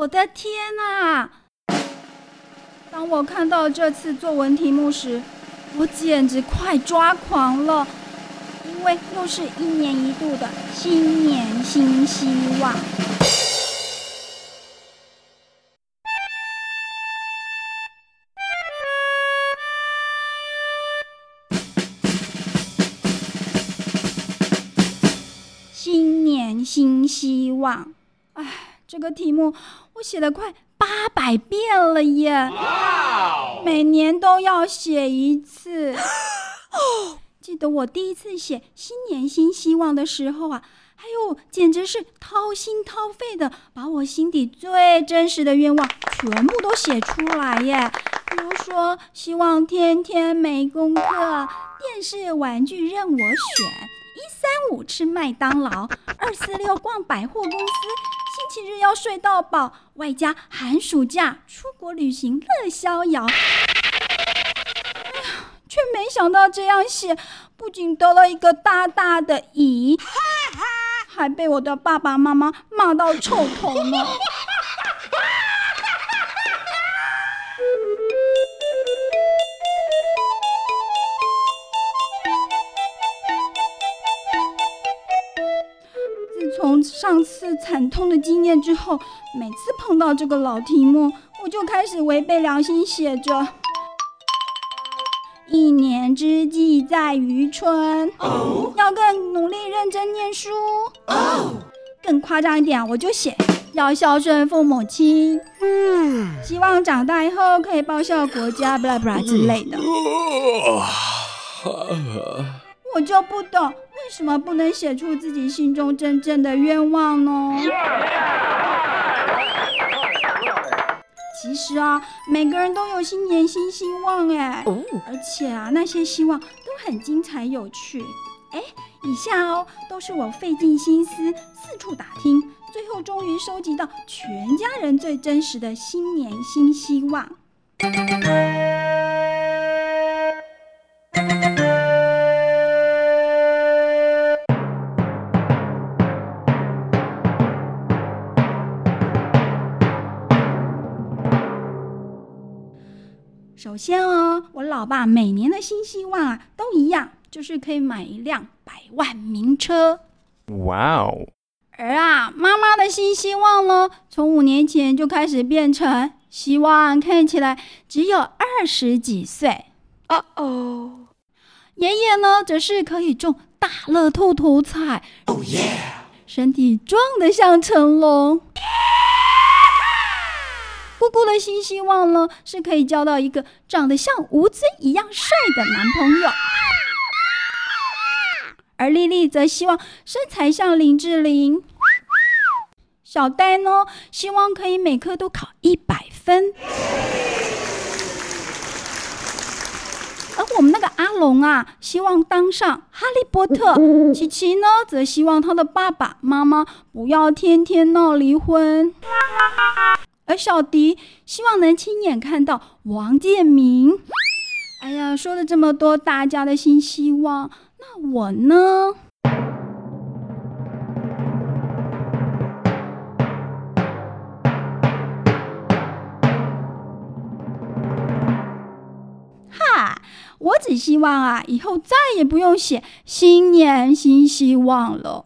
我的天哪！当我看到这次作文题目时，我简直快抓狂了，因为又是一年一度的新年新希望。新年新希望，哎，这个题目我写了快八百遍了耶！每年都要写一次。记得我第一次写“新年新希望”的时候啊，哎呦，简直是掏心掏肺的，把我心底最真实的愿望全部都写出来耶。比如说，希望天天没功课，电视玩具任我选。一三五吃麦当劳，二四六逛百货公司，星期日要睡到饱，外加寒暑假出国旅行乐逍遥。却没想到这样写，不仅得了一个大大的乙，还被我的爸爸妈妈骂到臭头了。从上次惨痛的经验之后，每次碰到这个老题目，我就开始违背良心写着“一年之计在于春”，要更努力认真念书。更夸张一点，我就写要孝顺父母亲，希望长大以后可以报效国家，布拉布拉之类的。我就不懂，为为什么不能写出自己心中真正的愿望呢？其实啊，每个人都有新年新希望哎，而且啊，那些希望都很精彩有趣。哎，以下哦，都是我费尽心思四处打听，最后终于收集到全家人最真实的新年新希望。首先哦，我老爸每年的新希望啊都一样，就是可以买一辆百万名车。哇哦！而啊，妈妈的新希望呢，从五年前就开始变成希望看起来只有二十几岁。哦哦。爷爷呢，则是可以中大乐透头彩。哦耶！身体壮得像成龙。姑姑的新希望呢，是可以交到一个长得像吴尊一样帅的男朋友，而丽丽则希望身材像林志玲，小呆呢，希望可以每科都考一百分，而我们那个阿龙啊，希望当上哈利波特，琪琪呢，则希望他的爸爸妈妈不要天天闹离婚。而小迪希望能亲眼看到王建民。哎呀，说了这么多大家的新希望，那我呢？哈，我只希望啊，以后再也不用写新年新希望了。